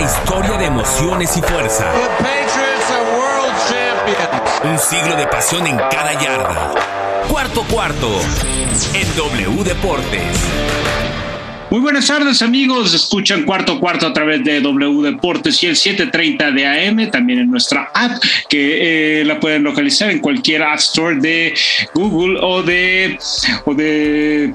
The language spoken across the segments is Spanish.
larga historia de emociones y fuerza. Un siglo de pasión en cada yarda. Cuarto cuarto en W Deportes. Muy buenas tardes amigos, escuchan cuarto cuarto a través de W Deportes y el 730 de AM, también en nuestra app que eh, la pueden localizar en cualquier App Store de Google o de, o de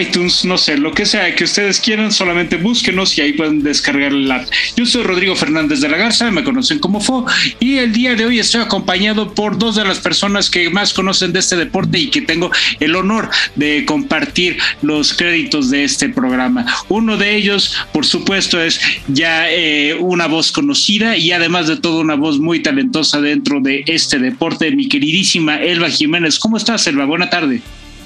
iTunes, no sé, lo que sea que ustedes quieran, solamente búsquenos y ahí pueden descargar el app. Yo soy Rodrigo Fernández de la Garza, me conocen como Fo, y el día de hoy estoy acompañado por dos de las personas que más conocen de este deporte y que tengo el honor de compartir los créditos de este programa. Uno de ellos, por supuesto, es ya eh, una voz conocida y además de todo una voz muy talentosa dentro de este deporte, mi queridísima Elba Jiménez. ¿Cómo estás, Elba? Buena tarde.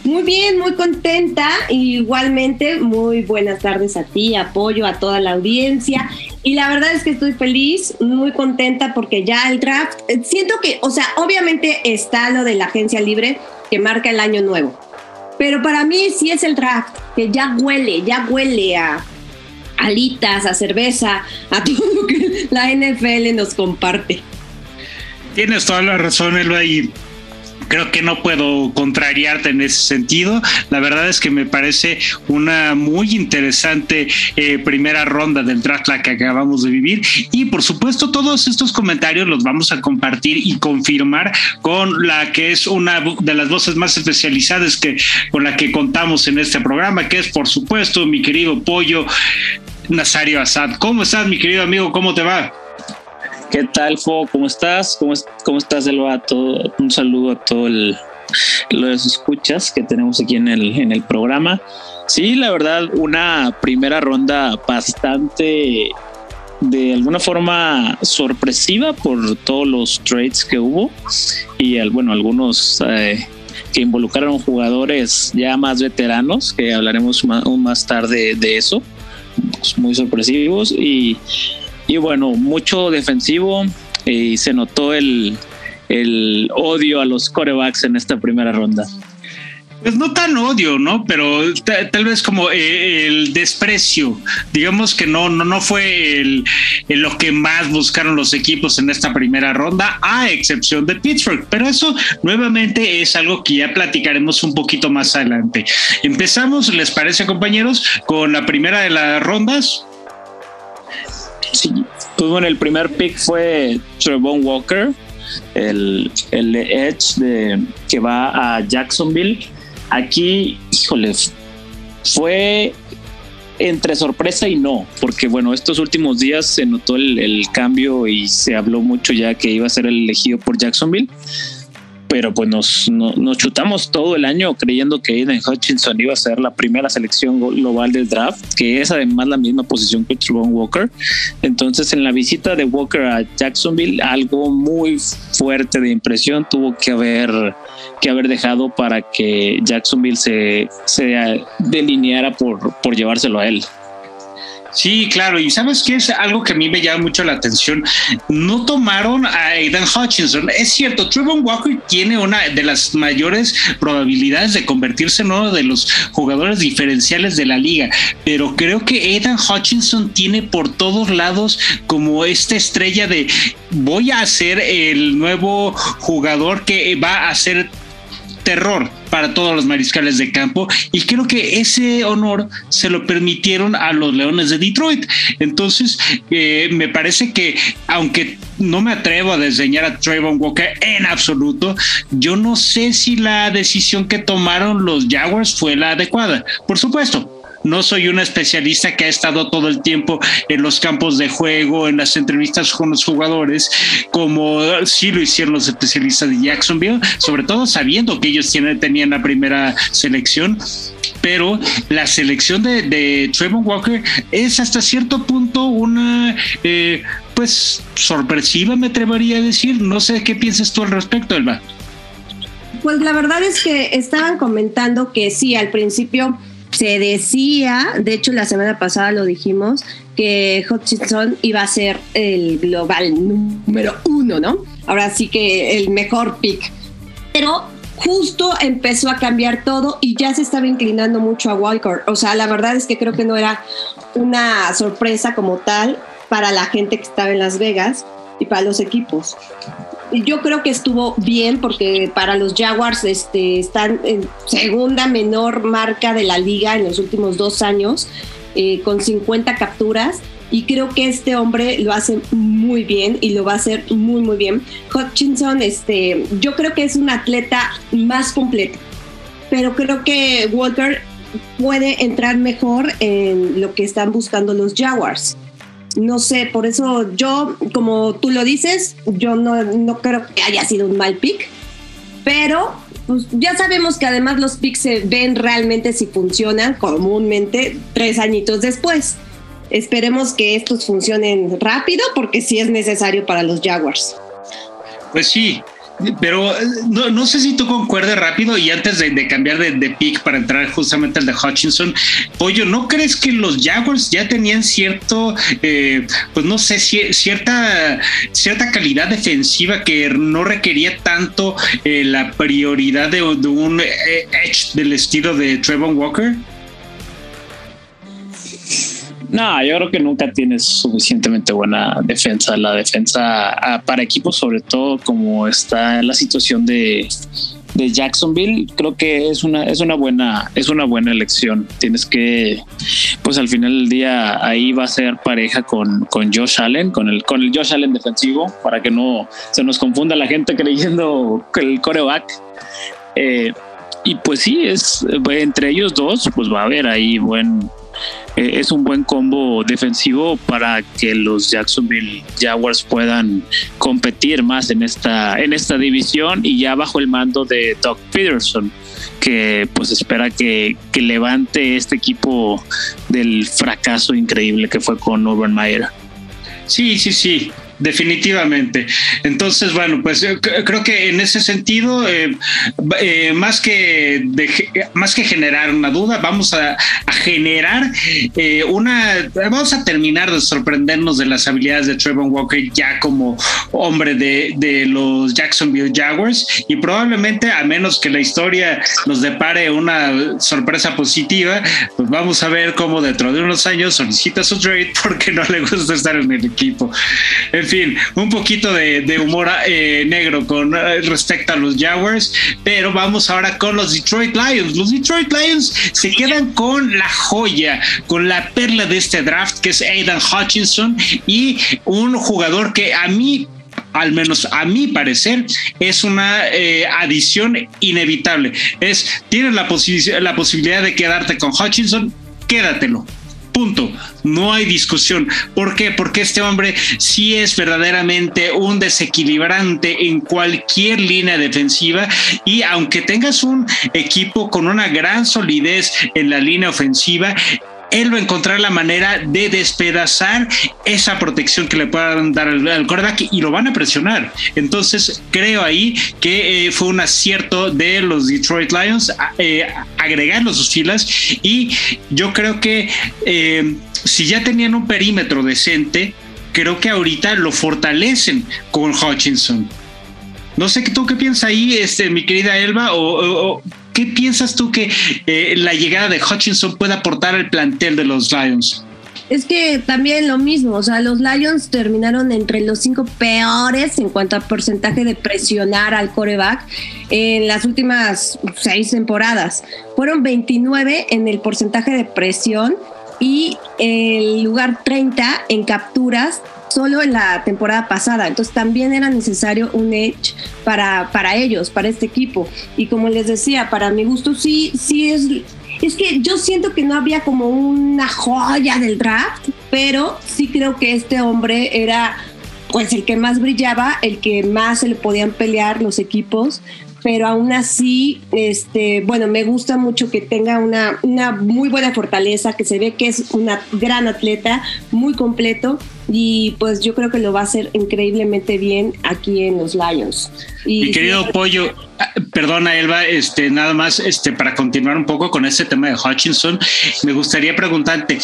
Muy bien, muy contenta. Igualmente, muy buenas tardes a ti, apoyo a toda la audiencia. Y la verdad es que estoy feliz, muy contenta porque ya el draft, siento que, o sea, obviamente está lo de la agencia libre que marca el año nuevo. Pero para mí sí es el draft, que ya huele, ya huele a alitas, a cerveza, a todo lo que la NFL nos comparte. Tienes toda la razón, Elba, y creo que no puedo contrariarte en ese sentido. La verdad es que me parece una muy interesante eh, primera ronda del draft la que acabamos de vivir y por supuesto todos estos comentarios los vamos a compartir y confirmar con la que es una de las voces más especializadas que con la que contamos en este programa, que es por supuesto mi querido Pollo Nazario Asad. ¿Cómo estás, mi querido amigo? ¿Cómo te va? ¿Qué tal, Fo? ¿Cómo estás? ¿Cómo, cómo estás, Elba? Todo, un saludo a todos los escuchas que tenemos aquí en el, en el programa. Sí, la verdad, una primera ronda bastante, de alguna forma, sorpresiva por todos los trades que hubo y, bueno, algunos... Eh, que involucraron jugadores ya más veteranos, que hablaremos más, más tarde de eso, muy sorpresivos y y bueno, mucho defensivo y se notó el, el odio a los corebacks en esta primera ronda. Pues no tan odio, ¿no? Pero tal vez como eh, el desprecio. Digamos que no, no, no fue el, lo que más buscaron los equipos en esta primera ronda, a excepción de Pittsburgh. Pero eso nuevamente es algo que ya platicaremos un poquito más adelante. Empezamos, ¿les parece, compañeros? Con la primera de las rondas. Sí, pues bueno, el primer pick fue Trevon Walker, el, el Edge de, que va a Jacksonville. Aquí, híjole, fue entre sorpresa y no, porque bueno, estos últimos días se notó el, el, cambio y se habló mucho ya que iba a ser el elegido por Jacksonville pero pues nos, nos, chutamos todo el año creyendo que Aiden Hutchinson iba a ser la primera selección global del draft, que es además la misma posición que Trevon Walker. Entonces, en la visita de Walker a Jacksonville, algo muy fuerte de impresión tuvo que haber, que haber dejado para que Jacksonville se, se delineara por, por llevárselo a él. Sí, claro, y sabes que es algo que a mí me llama mucho la atención. No tomaron a Aidan Hutchinson. Es cierto, Trevon Walker tiene una de las mayores probabilidades de convertirse en uno de los jugadores diferenciales de la liga, pero creo que Aidan Hutchinson tiene por todos lados como esta estrella de voy a ser el nuevo jugador que va a ser terror para todos los mariscales de campo y creo que ese honor se lo permitieron a los Leones de Detroit. Entonces, eh, me parece que aunque no me atrevo a desdeñar a Trayvon Walker en absoluto, yo no sé si la decisión que tomaron los Jaguars fue la adecuada. Por supuesto, no soy un especialista que ha estado todo el tiempo en los campos de juego, en las entrevistas con los jugadores, como sí lo hicieron los especialistas de Jacksonville, sobre todo sabiendo que ellos tienen, tenían la primera selección. Pero la selección de, de Walker es hasta cierto punto una eh, pues sorpresiva me atrevería a decir. No sé qué piensas tú al respecto Elba. Pues la verdad es que estaban comentando que sí al principio se decía, de hecho la semana pasada lo dijimos, que Hutchinson iba a ser el global número uno, ¿no? Ahora sí que el mejor pick. Pero justo empezó a cambiar todo y ya se estaba inclinando mucho a Walker. O sea, la verdad es que creo que no era una sorpresa como tal para la gente que estaba en Las Vegas y para los equipos. Yo creo que estuvo bien porque para los Jaguars este, están en segunda menor marca de la liga en los últimos dos años, eh, con 50 capturas y creo que este hombre lo hace muy bien y lo va a hacer muy muy bien. Hutchinson, este, yo creo que es un atleta más completo, pero creo que Walker puede entrar mejor en lo que están buscando los Jaguars. No sé, por eso yo, como tú lo dices, yo no, no creo que haya sido un mal pick, pero pues ya sabemos que además los picks se ven realmente si funcionan comúnmente tres añitos después. Esperemos que estos funcionen rápido porque sí es necesario para los Jaguars. Pues sí, pero eh, no, sé si tú concuerdes rápido y antes de, cambiar de, pick para entrar justamente al de Hutchinson, Pollo, ¿no crees que los Jaguars ya tenían cierto, eh, pues no sé, cierta, cierta calidad defensiva que no requería tanto eh, la prioridad de, de un edge del estilo de Trevor Walker? No, yo creo que nunca tienes suficientemente buena defensa. La defensa para equipos, sobre todo como está la situación de, Jacksonville, creo que es una, es una buena, es una buena elección. Tienes que, pues al final del día, ahí va a ser pareja con, con Josh Allen, con el, con el Josh Allen defensivo, para que no se nos confunda la gente creyendo que el coreback. Eh, y pues sí, es entre ellos dos, pues va a haber ahí buen, eh, es un buen combo defensivo para que los Jacksonville Jaguars puedan competir más en esta, en esta división y ya bajo el mando de Doug Peterson que pues espera que, que levante este equipo del fracaso increíble que fue con Urban Meyer. Sí, sí, sí definitivamente. Entonces, bueno, pues eh, creo que en ese sentido, eh, eh, más, que más que generar una duda, vamos a, generar una, vamos a terminar de sorprendernos de las habilidades de Trevor Walker ya como hombre de, de los Jacksonville Jaguars y probablemente a menos que la historia nos depare una sorpresa positiva, pues vamos a ver cómo dentro de unos años solicita su trade porque no le gusta estar en el equipo. En fin, un poquito de, humor eh, negro con eh, respecto a los Jaguars, pero vamos ahora con los Detroit Lions. Los Detroit Lions se quedan con la joya, con la perla de este draft, que es Aidan Hutchinson, y un jugador que a mí al menos a mi parecer, es una eh, adición inevitable. Es, tienes la, la posibilidad de quedarte con Hutchinson, quédatelo. Punto. No hay discusión. ¿Por qué? Porque este hombre sí es verdaderamente un desequilibrante en cualquier línea defensiva y aunque tengas un equipo con una gran solidez en la línea ofensiva, él va a encontrar la manera de despedazar esa protección que le puedan dar al, al y lo van a presionar. Entonces, creo ahí que eh, fue un acierto de los Detroit Lions eh, agregarlo a sus filas y yo creo que eh, si ya tenían un perímetro decente, creo que ahorita lo fortalecen con Hutchinson. No sé tú qué piensas ahí, este, mi querida Elba, o ¿Qué piensas tú que eh, la llegada de Hutchinson puede aportar al plantel de los Lions? Es que también lo mismo, o sea, los Lions terminaron entre los cinco peores en cuanto a porcentaje de presionar al coreback en las últimas seis temporadas. Fueron 29 en el porcentaje de presión y el lugar 30 en capturas solo en la temporada pasada. Entonces también era necesario un edge para, para ellos, para este equipo. Y como les decía, para mi gusto sí, sí es... Es que yo siento que no había como una joya del draft, pero sí creo que este hombre era pues el que más brillaba, el que más se le podían pelear los equipos, pero aún así, este, bueno, me gusta mucho que tenga una, una muy buena fortaleza, que se ve que es una gran atleta, muy completo, y pues yo creo que lo va a hacer increíblemente bien aquí en los Lions. Y Mi querido Pollo, ah, perdona Elba, este, nada más este, para continuar un poco con este tema de Hutchinson, me gustaría preguntarte,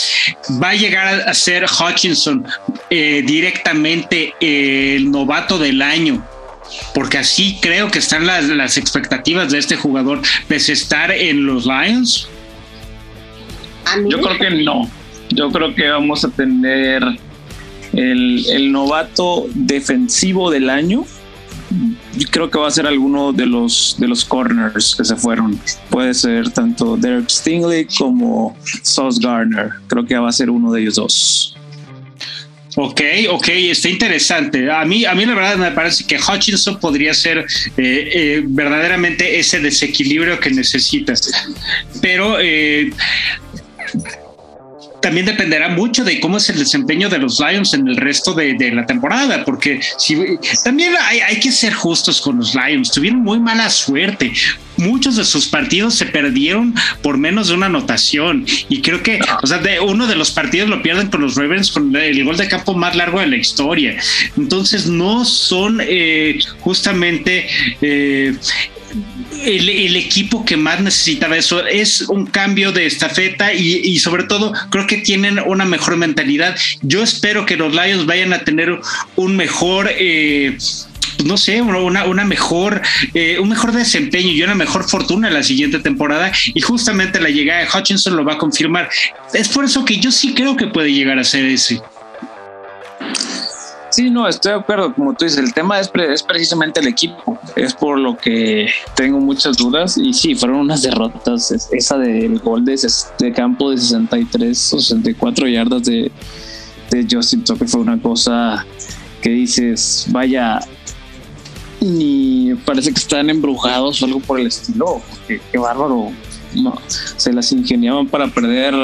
¿va a llegar a ser Hutchinson eh, directamente el novato del año? Porque así creo que están las, expectativas de este jugador, pese a estar en los Lions. Yo creo que no. Yo creo que vamos a tener el, el novato defensivo del año creo que va a ser alguno de los de los corners que se fueron. Puede ser tanto Derek Stingley como Sauce Garner. Creo que va a ser uno de ellos dos. Ok, ok, está interesante. A mí, a mí la verdad me parece que Hutchinson podría ser eh, eh, verdaderamente ese desequilibrio que necesitas. Pero eh, también dependerá mucho de cómo es el desempeño de los Lions en el resto de, la temporada, porque si también hay, que ser justos con los Lions, tuvieron muy mala suerte. Muchos de sus partidos se perdieron por menos de una anotación y creo que, o sea, de uno de los partidos lo pierden con los Ravens con el gol de campo más largo de la historia. Entonces no son eh, justamente eh, el, equipo que más necesitaba eso es un cambio de estafeta y, sobre todo creo que tienen una mejor mentalidad. Yo espero que los Lions vayan a tener un mejor... Eh, no sé, una, una mejor, eh, un mejor desempeño y una mejor fortuna la siguiente temporada. Y justamente la llegada de Hutchinson lo va a confirmar. Es por eso que yo sí creo que puede llegar a ser ese. Sí, no, estoy de acuerdo. Como tú dices, el tema es, es, precisamente el equipo. Es por lo que tengo muchas dudas. Y sí, fueron unas derrotas. Esa del gol de, de campo de 63 o 64 yardas de, de Justin Tucker fue una cosa que dices, vaya, ni parece que están embrujados o algo por el estilo. Qué, qué bárbaro. No, se las ingeniaban para perder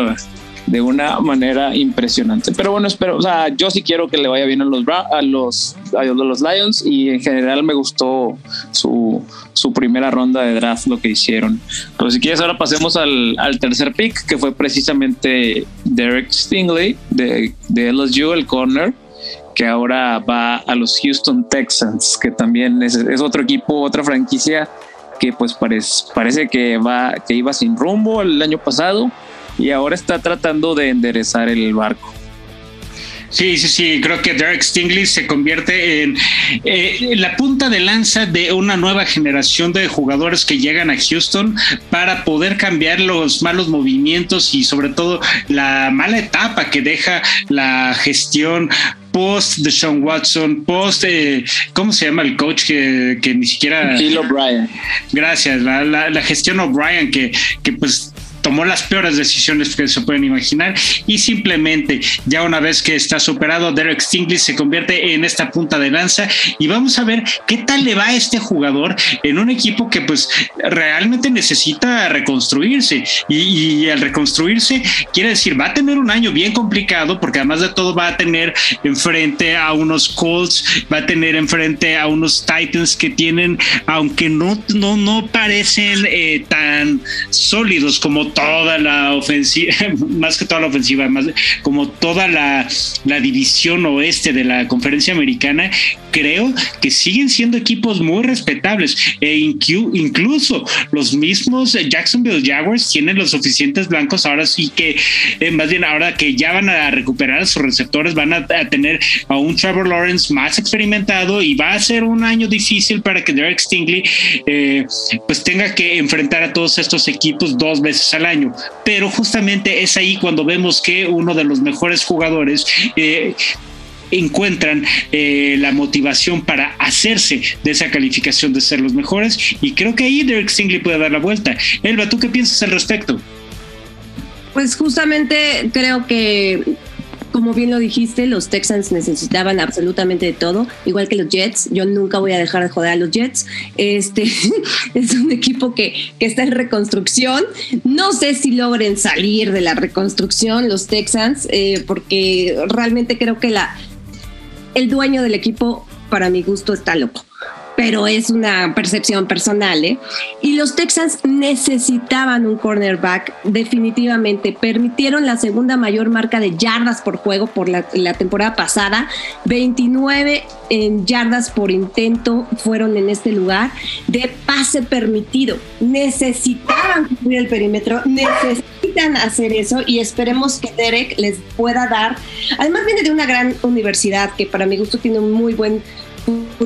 de una manera impresionante. Pero bueno, espero, o sea, yo sí quiero que le vaya bien a los, a los, a los Lions y en general me gustó su, su primera ronda de draft, lo que hicieron. Pero si quieres, ahora pasemos al, al tercer pick, que fue precisamente Derek Stingley de, de LSU, el corner que ahora va a los Houston Texans, que también es, es otro equipo, otra franquicia que pues parece, parece que va que iba sin rumbo el año pasado y ahora está tratando de enderezar el barco. Sí, sí, sí, creo que Derek Stingley se convierte en, eh, la punta de lanza de una nueva generación de jugadores que llegan a Houston para poder cambiar los malos movimientos y sobre todo la mala etapa que deja la gestión post de Sean Watson, post, eh, ¿cómo se llama el coach que, que ni siquiera... Bill O'Brien. Gracias, la, la, la gestión O'Brien que, que pues tomó las peores decisiones que se pueden imaginar y simplemente ya una vez que está superado, Derek Stingley se convierte en esta punta de lanza y vamos a ver qué tal le va a este jugador en un equipo que pues realmente necesita reconstruirse. Y, al reconstruirse quiere decir va a tener un año bien complicado porque además de todo va a tener enfrente a unos Colts, va a tener enfrente a unos Titans que tienen, aunque no, no, no parecen eh, tan sólidos como toda la ofensiva, más que toda la ofensiva, más como toda la, la división oeste de la conferencia americana, creo que siguen siendo equipos muy respetables. E incluso los mismos Jacksonville Jaguars tienen los suficientes blancos ahora sí que eh, más bien ahora que ya van a recuperar a sus receptores van a, tener a un Trevor Lawrence más experimentado y va a ser un año difícil para que Derek Stingley eh, pues tenga que enfrentar a todos estos equipos dos veces al año. Pero justamente es ahí cuando vemos que uno de los mejores jugadores eh, encuentran eh, la motivación para hacerse de esa calificación de ser los mejores y creo que ahí Derek Stingley puede dar la vuelta. Elba, ¿tú qué piensas al respecto? Pues justamente creo que como bien lo dijiste, los Texans necesitaban absolutamente de todo, igual que los Jets. Yo nunca voy a dejar de joder a los Jets. Este es un equipo que, que está en reconstrucción. No sé si logren salir de la reconstrucción los Texans, eh, porque realmente creo que la, el dueño del equipo, para mi gusto, está loco pero es una percepción personal. ¿eh? Y los Texans necesitaban un cornerback, definitivamente. Permitieron la segunda mayor marca de yardas por juego por la, temporada pasada. 29 en yardas por intento fueron en este lugar. De pase permitido. Necesitaban cubrir el perímetro, necesitan hacer eso y esperemos que Derek les pueda dar. Además, viene de una gran universidad que para mi gusto tiene un muy buen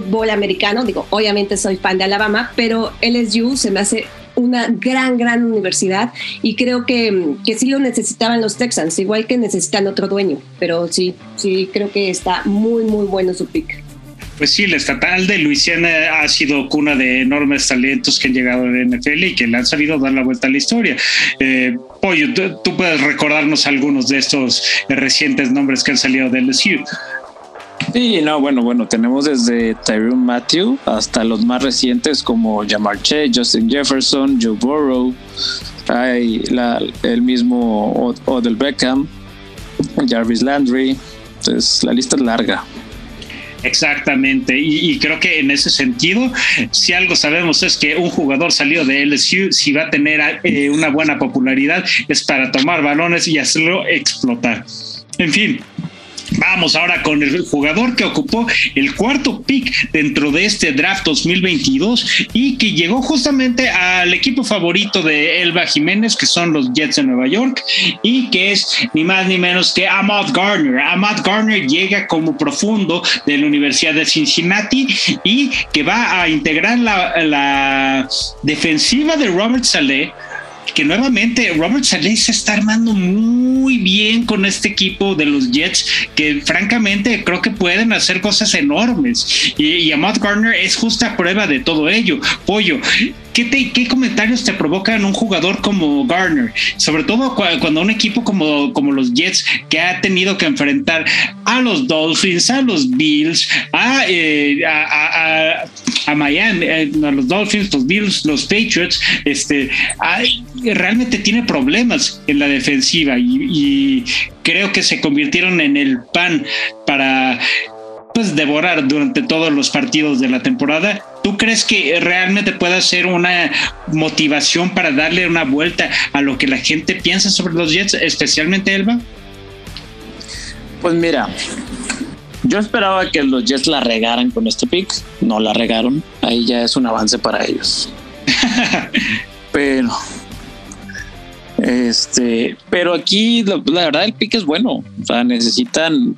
fútbol americano. Digo, obviamente soy fan de Alabama, pero LSU se me hace una gran, gran universidad y creo que, que sí lo necesitaban los Texans, igual que necesitan otro dueño, pero sí, sí, creo que está muy, muy bueno su pick. Pues sí, la estatal de Luisiana ha sido cuna de enormes talentos que han llegado a la NFL y que le han sabido dar la vuelta a la historia. Eh, tú, puedes recordarnos algunos de estos recientes nombres que han salido del LSU. Sí, no, bueno, bueno, tenemos desde Tyrone Matthew hasta los más recientes como Jamar Chase, Justin Jefferson, Joe Burrow, hay el mismo Odell Beckham, Jarvis Landry, entonces la lista es larga. Exactamente, y, creo que en ese sentido, si algo sabemos es que un jugador salido de LSU, si va a tener eh, una buena popularidad, es para tomar balones y hacerlo explotar. En fin, Vamos ahora con el jugador que ocupó el cuarto pick dentro de este draft 2022 y que llegó justamente al equipo favorito de Elba Jiménez, que son los Jets de Nueva York, y que es ni más ni menos que Ahmad Garner. Ahmad Garner llega como profundo de la Universidad de Cincinnati y que va a integrar la, la defensiva de Robert Saleh que nuevamente Robert Saleh se está armando muy bien con este equipo de los Jets, que francamente creo que pueden hacer cosas enormes. Y, y Ahmad Garner es justa prueba de todo ello. Pollo, ¿Qué, comentarios te provocan un jugador como Garner? Sobre todo cuando un equipo como, como los Jets, que ha tenido que enfrentar a los Dolphins, a los Bills, a, eh, a, a los Dolphins, los Bills, los Patriots, este, realmente tiene problemas en la defensiva y creo que se convirtieron en el pan para pues devorar durante todos los partidos de la temporada. ¿Tú crees que realmente pueda ser una motivación para darle una vuelta a lo que la gente piensa sobre los Jets, especialmente Elba? Pues mira, yo esperaba que los Jets la regaran con este pick, no la regaron, ahí ya es un avance para ellos. pero este, pero aquí la, la, verdad el pick es bueno, o sea, necesitan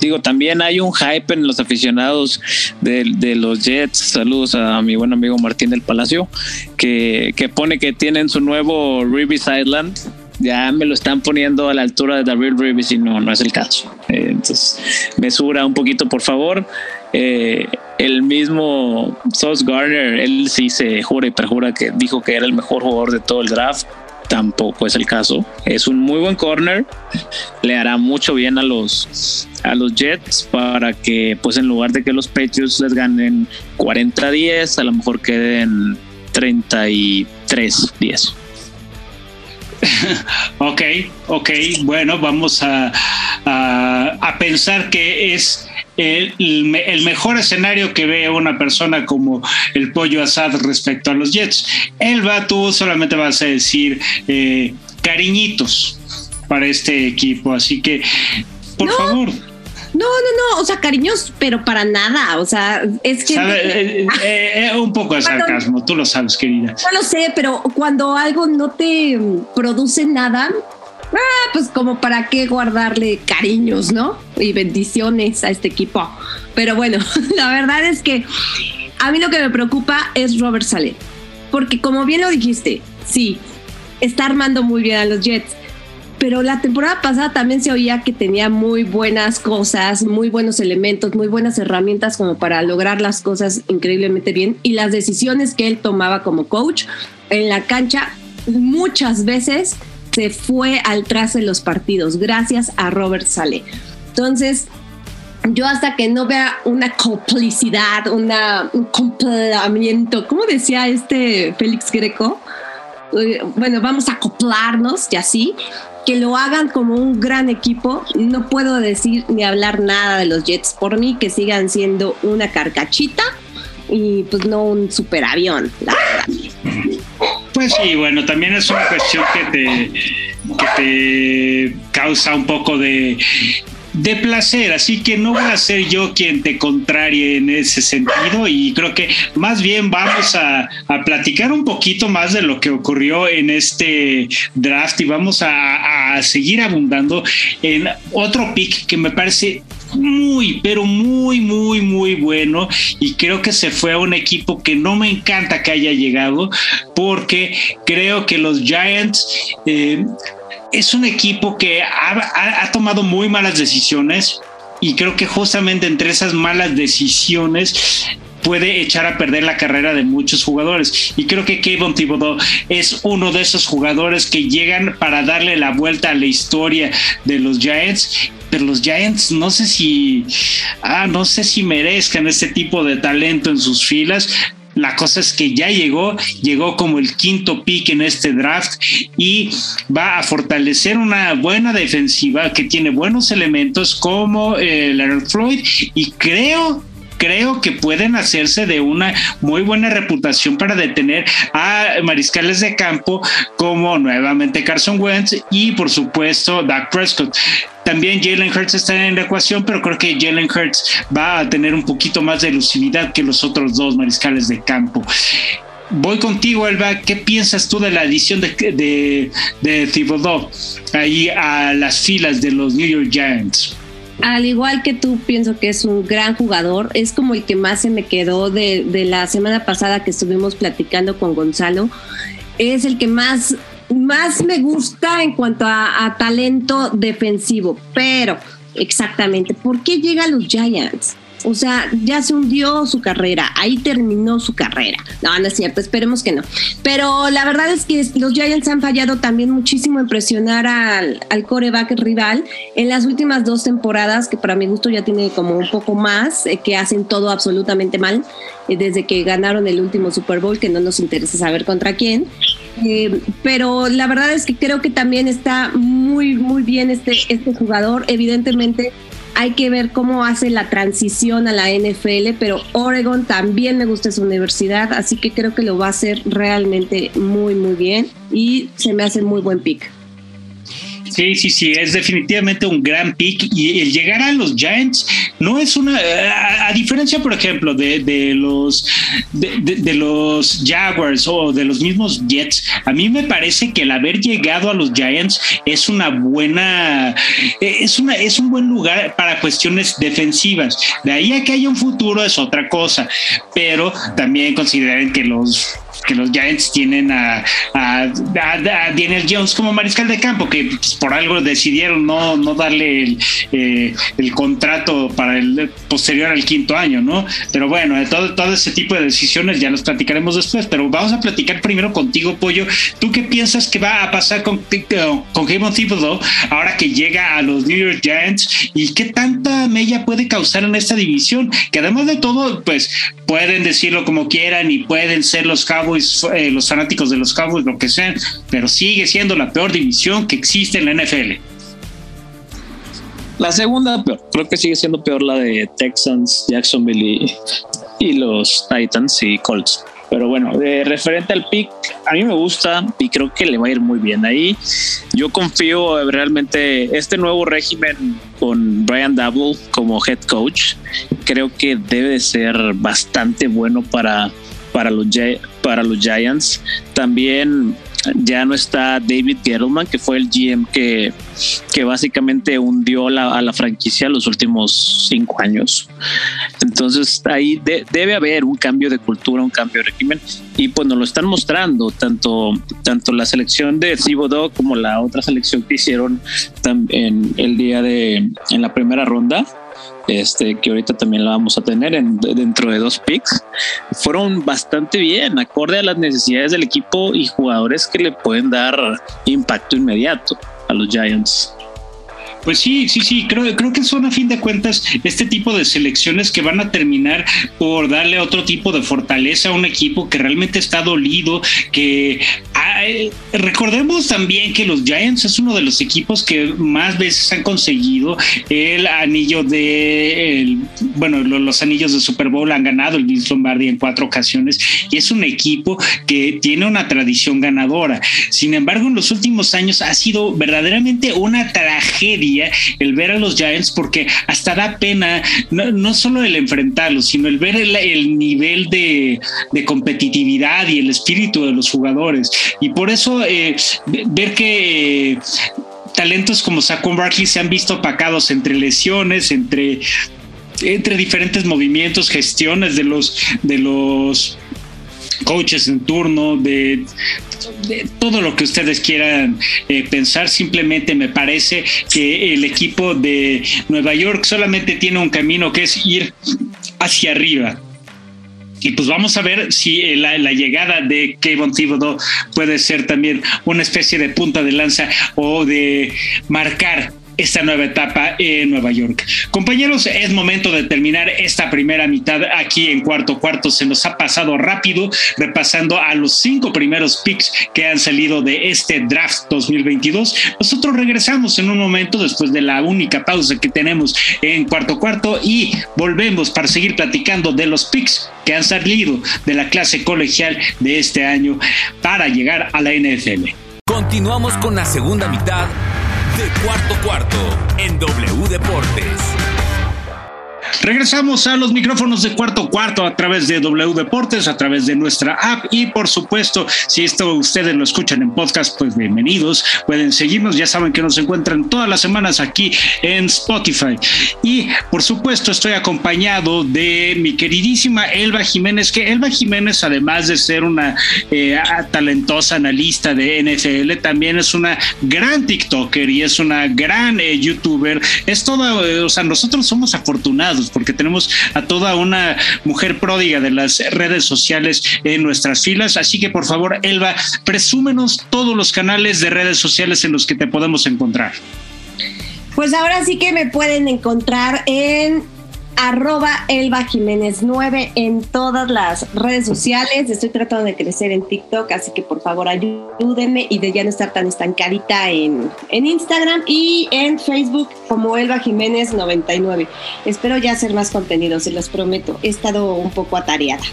digo, también hay un hype en los aficionados de, los Jets. Saludos a mi buen amigo Martín del Palacio, que, pone que tienen su nuevo Ribis Island. Ya me lo están poniendo a la altura de Daryl Ribis y no, no es el caso. Eh, entonces, mesura un poquito, por favor. Eh, el mismo Sauce Garner, él sí se jura y perjura que dijo que era el mejor jugador de todo el draft tampoco es el caso. Es un muy buen corner, le hará mucho bien a los a los Jets para que pues en lugar de que los Patriots les ganen 40-10, a lo mejor queden 33-10. ok, ok, bueno, vamos a, a pensar que es el, mejor escenario que ve una persona como el pollo asad respecto a los Jets. Elba, tú solamente vas a decir eh, cariñitos para este equipo, así que por favor. No, no, no, o sea, cariños, pero para nada, o sea, es que... Eh, eh, un poco de sarcasmo, tú lo sabes, querida. No lo sé, pero cuando algo no te produce nada, ah, pues como para qué guardarle cariños, ¿no? Y bendiciones a este equipo. Pero bueno, la verdad es que a mí lo que me preocupa es Robert Saleh. Porque como bien lo dijiste, sí, está armando muy bien a los Jets. Pero la temporada pasada también se oía que tenía muy buenas cosas, muy buenos elementos, muy buenas herramientas como para lograr las cosas increíblemente bien. Y las decisiones que él tomaba como coach en la cancha muchas veces se fue al traste de los partidos gracias a Robert Sale. Entonces, yo hasta que no vea una complicidad, un complemento, ¿cómo decía este Félix Greco? Eh, bueno, vamos a acoplarnos y así, que lo hagan como un gran equipo. No puedo decir ni hablar nada de los Jets por mí, que sigan siendo una carcachita y pues no un superavión, la. Pues sí, bueno, también es una cuestión que te, que te causa un poco de, de placer, así que no voy a ser yo quien te contrarie en ese sentido y creo que más bien vamos a, a platicar un poquito más de lo que ocurrió en este draft y vamos a, a seguir abundando en otro pick que me parece muy, pero muy, muy, muy bueno y creo que se fue a un equipo que no me encanta que haya llegado porque creo que los Giants... Eh, es un equipo que ha, tomado muy malas decisiones, y creo que justamente entre esas malas decisiones puede echar a perder la carrera de muchos jugadores. Y creo que Kevin Thibodeau es uno de esos jugadores que llegan para darle la vuelta a la historia de los Giants. Pero los Giants no sé si, ah, no sé si merezcan este tipo de talento en sus filas. La cosa es que ya llegó, llegó como el quinto pick en este draft y va a fortalecer una buena defensiva que tiene buenos elementos como eh, Leonard Floyd y creo creo que pueden hacerse de una muy buena reputación para detener a mariscales de campo como nuevamente Carson Wentz y por supuesto Dak Prescott. También Jalen Hurts está en la ecuación, pero creo que Jalen Hurts va a tener un poquito más de elusividad que los otros dos mariscales de campo. Voy contigo, Elba. ¿Qué piensas tú de la adición de, de, de Thibodeau ahí a las filas de los New York Giants? Al igual que tú, pienso que es un gran jugador. Es como el que más se me quedó de, la semana pasada que estuvimos platicando con Gonzalo. Es el que más, más me gusta en cuanto a, a talento defensivo. Pero, exactamente, ¿por qué llega a los Giants? O sea, ya se hundió su carrera, ahí terminó su carrera. No, no es cierto, esperemos que no. Pero la verdad es que los Giants han fallado también muchísimo en presionar al, al coreback rival en las últimas dos temporadas, que para mi gusto ya tiene como un poco más, eh, que hacen todo absolutamente mal, eh, desde que ganaron el último Super Bowl, que no nos interesa saber contra quién. Eh, pero la verdad es que creo que también está muy, muy bien este, este jugador. Evidentemente hay que ver cómo hace la transición a la NFL, pero Oregon también me gusta su universidad, así que creo que lo va a hacer realmente muy, muy bien y se me hace muy buen pick. Sí, sí, sí, es definitivamente un gran pick y el llegar a los Giants no es una, a, diferencia, por ejemplo, de, los de, los Jaguars o de los mismos Jets, a mí me parece que el haber llegado a los Giants es una buena, es una, es un buen lugar para cuestiones defensivas. De ahí a que haya un futuro es otra cosa, pero también consideren que los que los Giants tienen a, Daniel Jones como mariscal de campo, que pues, por algo decidieron no, no darle el, eh, el, contrato para el posterior al quinto año, ¿no? Pero bueno, de todo, todo ese tipo de decisiones ya los platicaremos después, pero vamos a platicar primero contigo, Pollo. ¿Tú qué piensas que va a pasar con, con Thibodeau ahora que llega a los New York Giants y qué tanta mella puede causar en esta división? Que además de todo, pues pueden decirlo como quieran y pueden ser los Cowboys eh, los fanáticos de los Cowboys, lo que sean, pero sigue siendo la peor división que existe en la NFL. La segunda peor, creo que sigue siendo peor la de Texans, Jacksonville y, los Titans y Colts. Pero bueno, de referente al pick, a mí me gusta y creo que le va a ir muy bien ahí. Yo confío realmente este nuevo régimen con Brian Double como head coach. Creo que debe de ser bastante bueno para para los, para los Giants. También ya no está David Gettleman, que fue el GM que, que básicamente hundió a la franquicia los últimos cinco años. Entonces ahí debe haber un cambio de cultura, un cambio de régimen y pues nos lo están mostrando tanto, tanto la selección de Thibodeau como la otra selección que hicieron en el día de en la primera ronda este, que ahorita también la vamos a tener dentro de dos picks, fueron bastante bien, acorde a las necesidades del equipo y jugadores que le pueden dar impacto inmediato a los Giants. Pues sí, sí, sí, creo, creo que son a fin de cuentas este tipo de selecciones que van a terminar por darle otro tipo de fortaleza a un equipo que realmente está dolido, que recordemos también que los Giants es uno de los equipos que más veces han conseguido el anillo de, bueno, los anillos de Super Bowl han ganado el Vince Lombardi en cuatro ocasiones y es un equipo que tiene una tradición ganadora. Sin embargo, en los últimos años ha sido verdaderamente una tragedia el ver a los Giants porque hasta da pena no, solo el enfrentarlos, sino el ver el, nivel de, competitividad y el espíritu de los jugadores. Y por eso eh, ver que talentos como Saquon Barkley se han visto opacados entre lesiones, entre, entre diferentes movimientos, gestiones de los, de los coaches en turno, de, todo lo que ustedes quieran eh, pensar. Simplemente me parece que el equipo de Nueva York solamente tiene un camino que es ir hacia arriba. Y pues vamos a ver si eh, la, llegada de Kevin Thibodeau puede ser también una especie de punta de lanza o de marcar esta nueva etapa en Nueva York. Compañeros, es momento de terminar esta primera mitad aquí en cuarto cuarto. Se nos ha pasado rápido repasando a los cinco primeros picks que han salido de este draft 2022. Nosotros regresamos en un momento después de la única pausa que tenemos en cuarto cuarto y volvemos para seguir platicando de los picks que han salido de la clase colegial de este año para llegar a la NFL. Continuamos con la segunda mitad cuarto cuarto en W Deportes. Regresamos a los micrófonos de cuarto cuarto a través de W Deportes, a través de nuestra app y por supuesto, si esto ustedes lo escuchan en podcast, pues bienvenidos, pueden seguirnos, ya saben que nos encuentran todas las semanas aquí en Spotify. Y por supuesto estoy acompañado de mi queridísima Elba Jiménez, que Elba Jiménez, además de ser una eh, talentosa analista de NFL, también es una gran TikToker y es una gran eh, youtuber. Es toda, eh, o sea, nosotros somos afortunados porque tenemos a toda una mujer pródiga de las redes sociales en nuestras filas. Así que por favor, Elba, presúmenos todos los canales de redes sociales en los que te podemos encontrar. Pues ahora sí que me pueden encontrar en arroba Elba Jiménez 9 en todas las redes sociales. Estoy tratando de crecer en TikTok, así que por favor ayúdenme y de ya no estar tan estancadita en, en Instagram y en Facebook como Elba Jiménez 99. Espero ya hacer más contenido, se los prometo. He estado un poco atareada.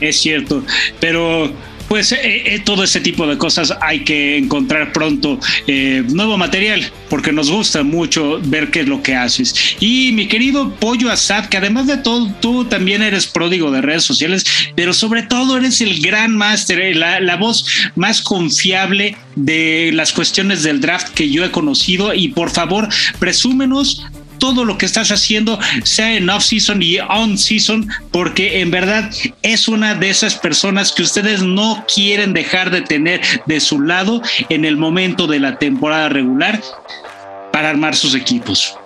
Es cierto, pero pues eh, eh, todo ese tipo de cosas hay que encontrar pronto eh, nuevo material porque nos gusta mucho ver qué es lo que haces. Y mi querido Pollo Asad, que además de todo, tú también eres pródigo de redes sociales, pero sobre todo eres el gran máster, la, la voz más confiable de las cuestiones del draft que yo he conocido. Y por favor, presúmenos todo lo que estás haciendo, sea en off-season y on-season, porque en verdad es una de esas personas que ustedes no quieren dejar de tener de su lado en el momento de la temporada regular para armar sus equipos.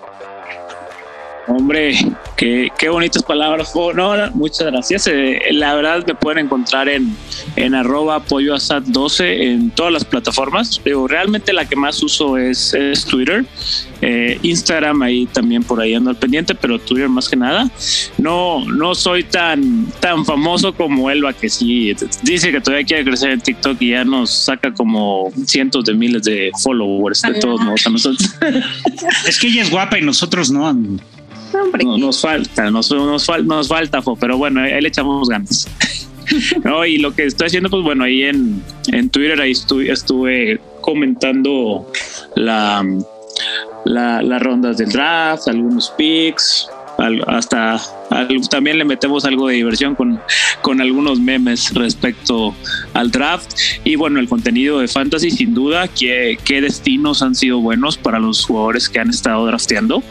Hombre, qué, qué bonitas palabras. Oh, no, muchas gracias. Eh, la verdad me pueden encontrar en, en arroba polloasat 12 en todas las plataformas. Pero realmente la que más uso es, es Twitter. Eh, Instagram ahí también por ahí ando al pendiente, pero Twitter más que nada. No, no soy tan, tan famoso como Elba, que sí dice que todavía quiere crecer en TikTok y ya nos saca como cientos de miles de followers de todos modos a nosotros. Es que ella es guapa y nosotros no nos falta, nos, nos, nos falta, pero bueno, le echamos ganas. no, y lo que estoy haciendo, pues bueno, ahí en, en Twitter ahí estuve, comentando la, las rondas del draft, algunos picks, hasta también le metemos algo de diversión con, con algunos memes respecto al draft y bueno el contenido de fantasy sin duda qué, qué destinos han sido buenos para los jugadores que han estado drafteando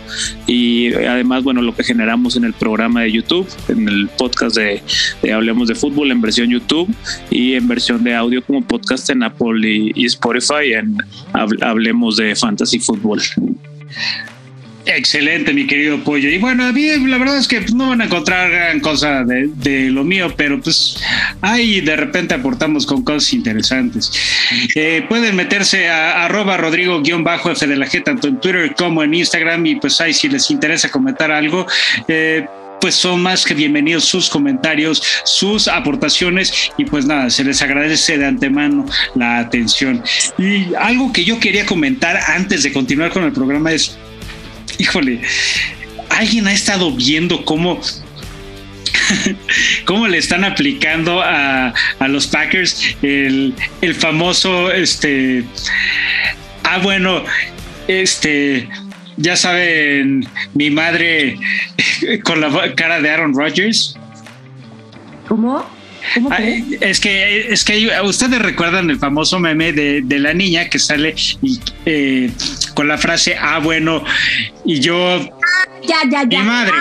y además bueno lo que generamos en el programa de YouTube en el podcast de, Hablemos de Fútbol en versión YouTube y en versión de audio como podcast en Apple y, y Spotify en Hablemos de Fantasy Fútbol. Excelente, mi querido Pollo. Y bueno, a mí la verdad es que no van a encontrar gran cosa de, lo mío, pero pues ahí de repente aportamos con cosas interesantes. Eh, pueden meterse a arroba rodrigo-f de la G, tanto en Twitter como en Instagram, y pues ahí si les interesa comentar algo. Eh, pues son más que bienvenidos sus comentarios, sus aportaciones y pues nada, se les agradece de antemano la atención. Y algo que yo quería comentar antes de continuar con el programa es híjole, alguien ha estado viendo cómo cómo le están aplicando a, los Packers el, famoso, este, ah, bueno, este, ya saben, mi madre con la cara de Aaron Rodgers. ¿Cómo? Es que es que ustedes recuerdan el famoso meme de, de la niña que sale y, eh, con la frase ah bueno y yo ya ya ya. mi madre.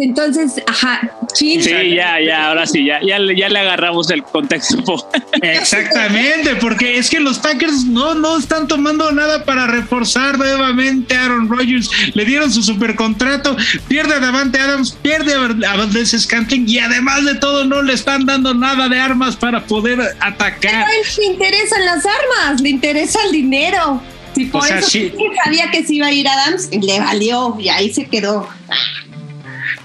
Entonces ajá Sí, ya, ya, ahora sí, ya, ya, ya le agarramos el contexto. Exactamente, porque es que los Packers no, no están tomando nada para reforzar nuevamente a Aaron Rodgers. Le dieron su supercontrato, pierde a Davante Adams, pierde a Valdez Scantling y además de todo no le están dando nada de armas para poder atacar. Pero le interesan las armas, le interesa el dinero. Si por eso sabía que se iba a ir Adams, le valió y ahí se quedó.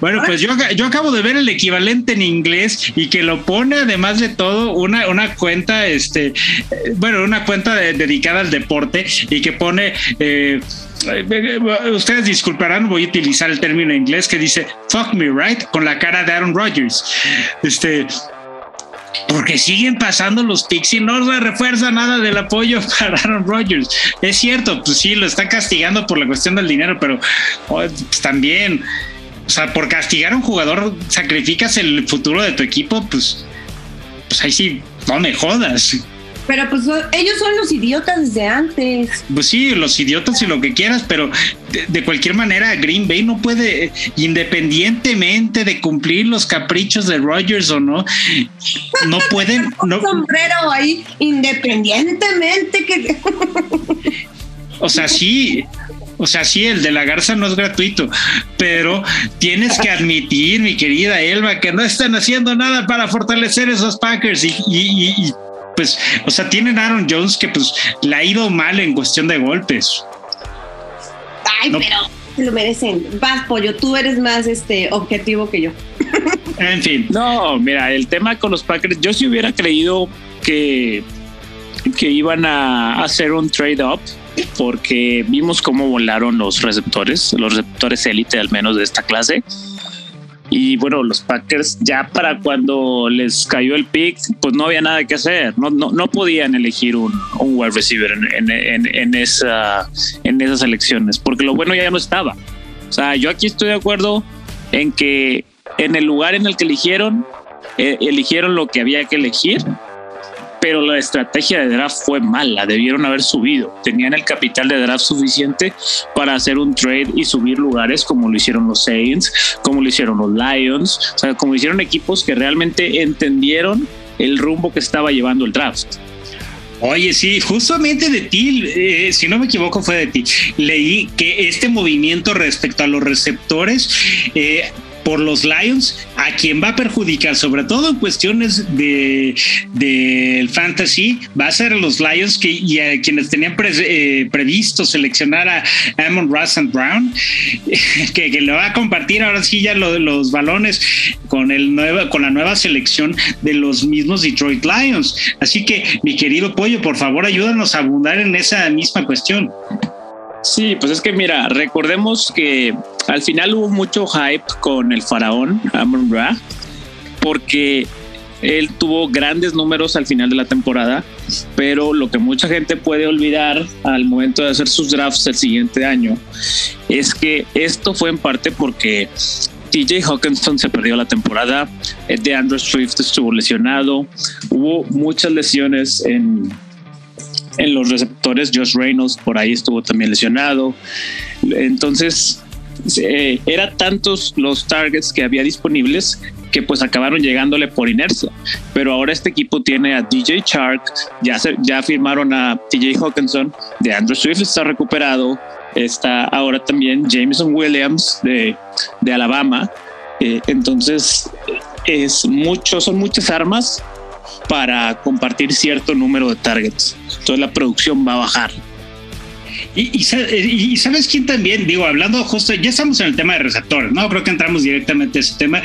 Bueno, pues yo, yo acabo de ver el equivalente en inglés y que lo pone además de todo una, una cuenta, este, bueno, una cuenta dedicada al deporte y que pone... Eh, ustedes disculparán, voy a utilizar el término en inglés que dice fuck me, right? Con la cara de Aaron Rodgers. Este, porque siguen pasando los picks y no se refuerza nada del apoyo para Aaron Rodgers. Es cierto, pues sí, lo están castigando por la cuestión del dinero, pero oh, también sea, por castigar a un jugador sacrificas el futuro de tu equipo, pues, pues ahí sí, no me jodas. Pero pues ellos son los idiotas desde antes. Pues sí, los idiotas y lo que quieras, pero de, cualquier manera Green Bay no puede, independientemente de cumplir los caprichos de Rogers o no, no pueden... Un sombrero ahí, independientemente que... o sea, sí, o sea, sí, el de la garza no es gratuito, pero tienes que admitir, mi querida Elba, que no están haciendo nada para fortalecer esos Packers y, pues, o sea, tienen Aaron Jones que pues le ha ido mal en cuestión de golpes. Ay, pero se lo merecen. Vas, pollo, tú eres más este objetivo que yo. en fin. No, mira, el tema con los Packers, yo sí hubiera creído que, que iban a hacer un trade-up porque vimos cómo volaron los receptores, los receptores élite al menos de esta clase. Y bueno, los Packers ya para cuando les cayó el pick, pues no había nada que hacer. No, no, no podían elegir un, un wide receiver en, en, en, esa, en esas elecciones, porque lo bueno ya no estaba. O sea, yo aquí estoy de acuerdo en que en el lugar en el que eligieron, eh, eligieron lo que había que elegir pero la estrategia de draft fue mala, debieron haber subido, tenían el capital de draft suficiente para hacer un trade y subir lugares como lo hicieron los Saints, como lo hicieron los Lions, o sea, como hicieron equipos que realmente entendieron el rumbo que estaba llevando el draft. Oye, sí, justamente de ti, eh, si no me equivoco, fue de ti. Leí que este movimiento respecto a los receptores eh, por los Lions, a quien va a perjudicar, sobre todo en cuestiones de del fantasy, va a ser los Lions que, y a quienes tenían eh, previsto seleccionar a Amon Russ and Brown, que, le va a compartir ahora sí ya los balones con, el nueva, con la nueva selección de los mismos Detroit Lions. Así que, mi querido Pollo, por favor, ayúdanos a abundar en esa misma cuestión. Sí, pues es que mira, recordemos que al final hubo mucho hype con el faraón Amon Ra, porque él tuvo grandes números al final de la temporada, pero lo que mucha gente puede olvidar al momento de hacer sus drafts el siguiente año es que esto fue en parte porque TJ Hawkinson se perdió la temporada, de Andrew Swift estuvo lesionado, hubo muchas lesiones en en los receptores. Josh Reynolds por ahí estuvo también lesionado. Entonces, eh, era tantos los targets que había disponibles que pues acabaron llegándole por inercia. Pero ahora este equipo tiene a DJ Chark, ya, ya firmaron a TJ Hawkinson, de Andrew Swift está recuperado, está ahora también Jameson Williams de, de Alabama. Eh, entonces, es mucho, son muchas armas para compartir cierto número de targets. Entonces la producción va a bajar. Y, sabes quién también, digo, hablando justo, ya estamos en el tema de receptores, ¿no? Creo que entramos directamente a ese tema.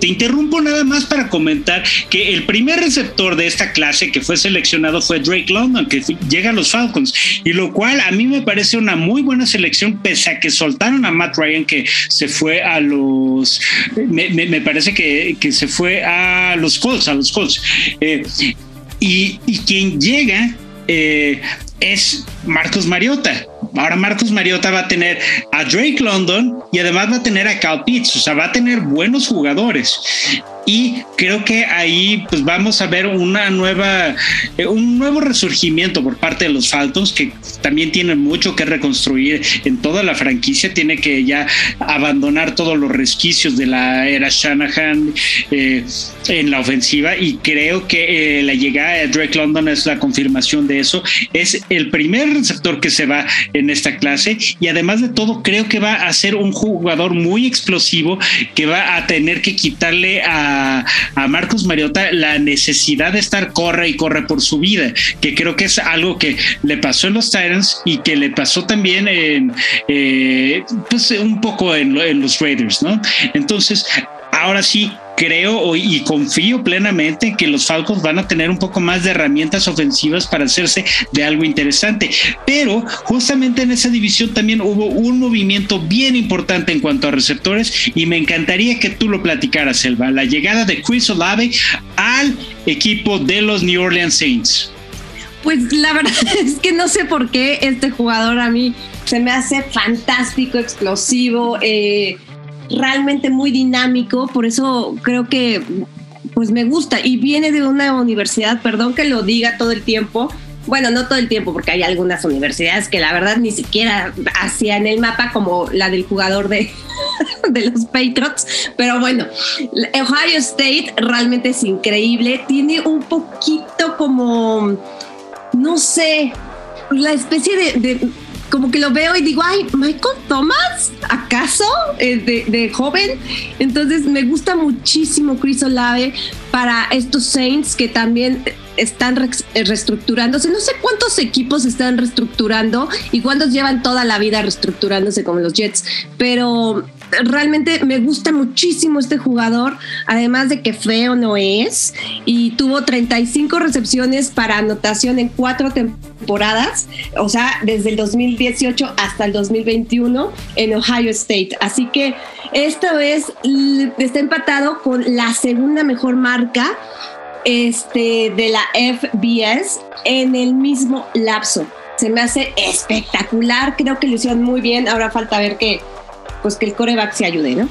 te interrumpo nada más para comentar que el primer receptor de esta clase que fue seleccionado fue Drake London, que llega a los Falcons, y lo cual a mí me parece una muy buena selección, pese a que soltaron a Matt Ryan, que se fue a los, me, parece que, se fue a los Colts, a los Colts. Eh, y, y quien llega eh, es Marcos Mariota. Ahora Marcos Mariota va a tener a Drake London y además va a tener a Cal Pitts, o sea, va a tener buenos jugadores. Y creo que ahí pues vamos a ver una nueva, eh, un nuevo resurgimiento por parte de los Falcons que también tienen mucho que reconstruir en toda la franquicia, tiene que ya abandonar todos los resquicios de la era Shanahan eh, en la ofensiva y creo que eh, la llegada de Drake London es la confirmación de eso, es el primer receptor que se va en esta clase y además de todo creo que va a ser un jugador muy explosivo que va a tener que quitarle a a, Marcos Mariota la necesidad de estar corre y corre por su vida, que creo que es algo que le pasó en los Titans y que le pasó también en, eh, pues un poco en los Raiders, ¿no? Entonces, ahora sí, creo y confío plenamente que los Falcons van a tener un poco más de herramientas ofensivas para hacerse de algo interesante. Pero justamente en esa división también hubo un movimiento bien importante en cuanto a receptores y me encantaría que tú lo platicaras, Selva. La llegada de Chris Olave al equipo de los New Orleans Saints. Pues la verdad es que no sé por qué este jugador a mí se me hace fantástico, explosivo. Eh, realmente muy dinámico, por eso creo que pues me gusta y viene de una universidad, perdón que lo diga todo el tiempo, bueno, no todo el tiempo, porque hay algunas universidades que la verdad ni siquiera hacían el mapa como la del jugador de, de los Patriots. Pero bueno, Ohio State realmente es increíble. Tiene un poquito como, no sé, la especie de como que lo veo y digo, ay, Michael Thomas, ¿acaso? Eh, de, de, joven. Entonces me gusta muchísimo Chris Olave para estos Saints que también están reestructurándose. No sé cuántos equipos están reestructurando y cuántos llevan toda la vida reestructurándose como los Jets, pero realmente me gusta muchísimo este jugador, además de que feo no es, y tuvo 35 recepciones para anotación en cuatro temporadas, o sea, desde el 2018 hasta el 2021 en Ohio State. Así que esta vez está empatado con la segunda mejor marca este, de la FBS en el mismo lapso. Se me hace espectacular, creo que lo hicieron muy bien. Ahora falta ver que, pues que el coreback se ayude, ¿no?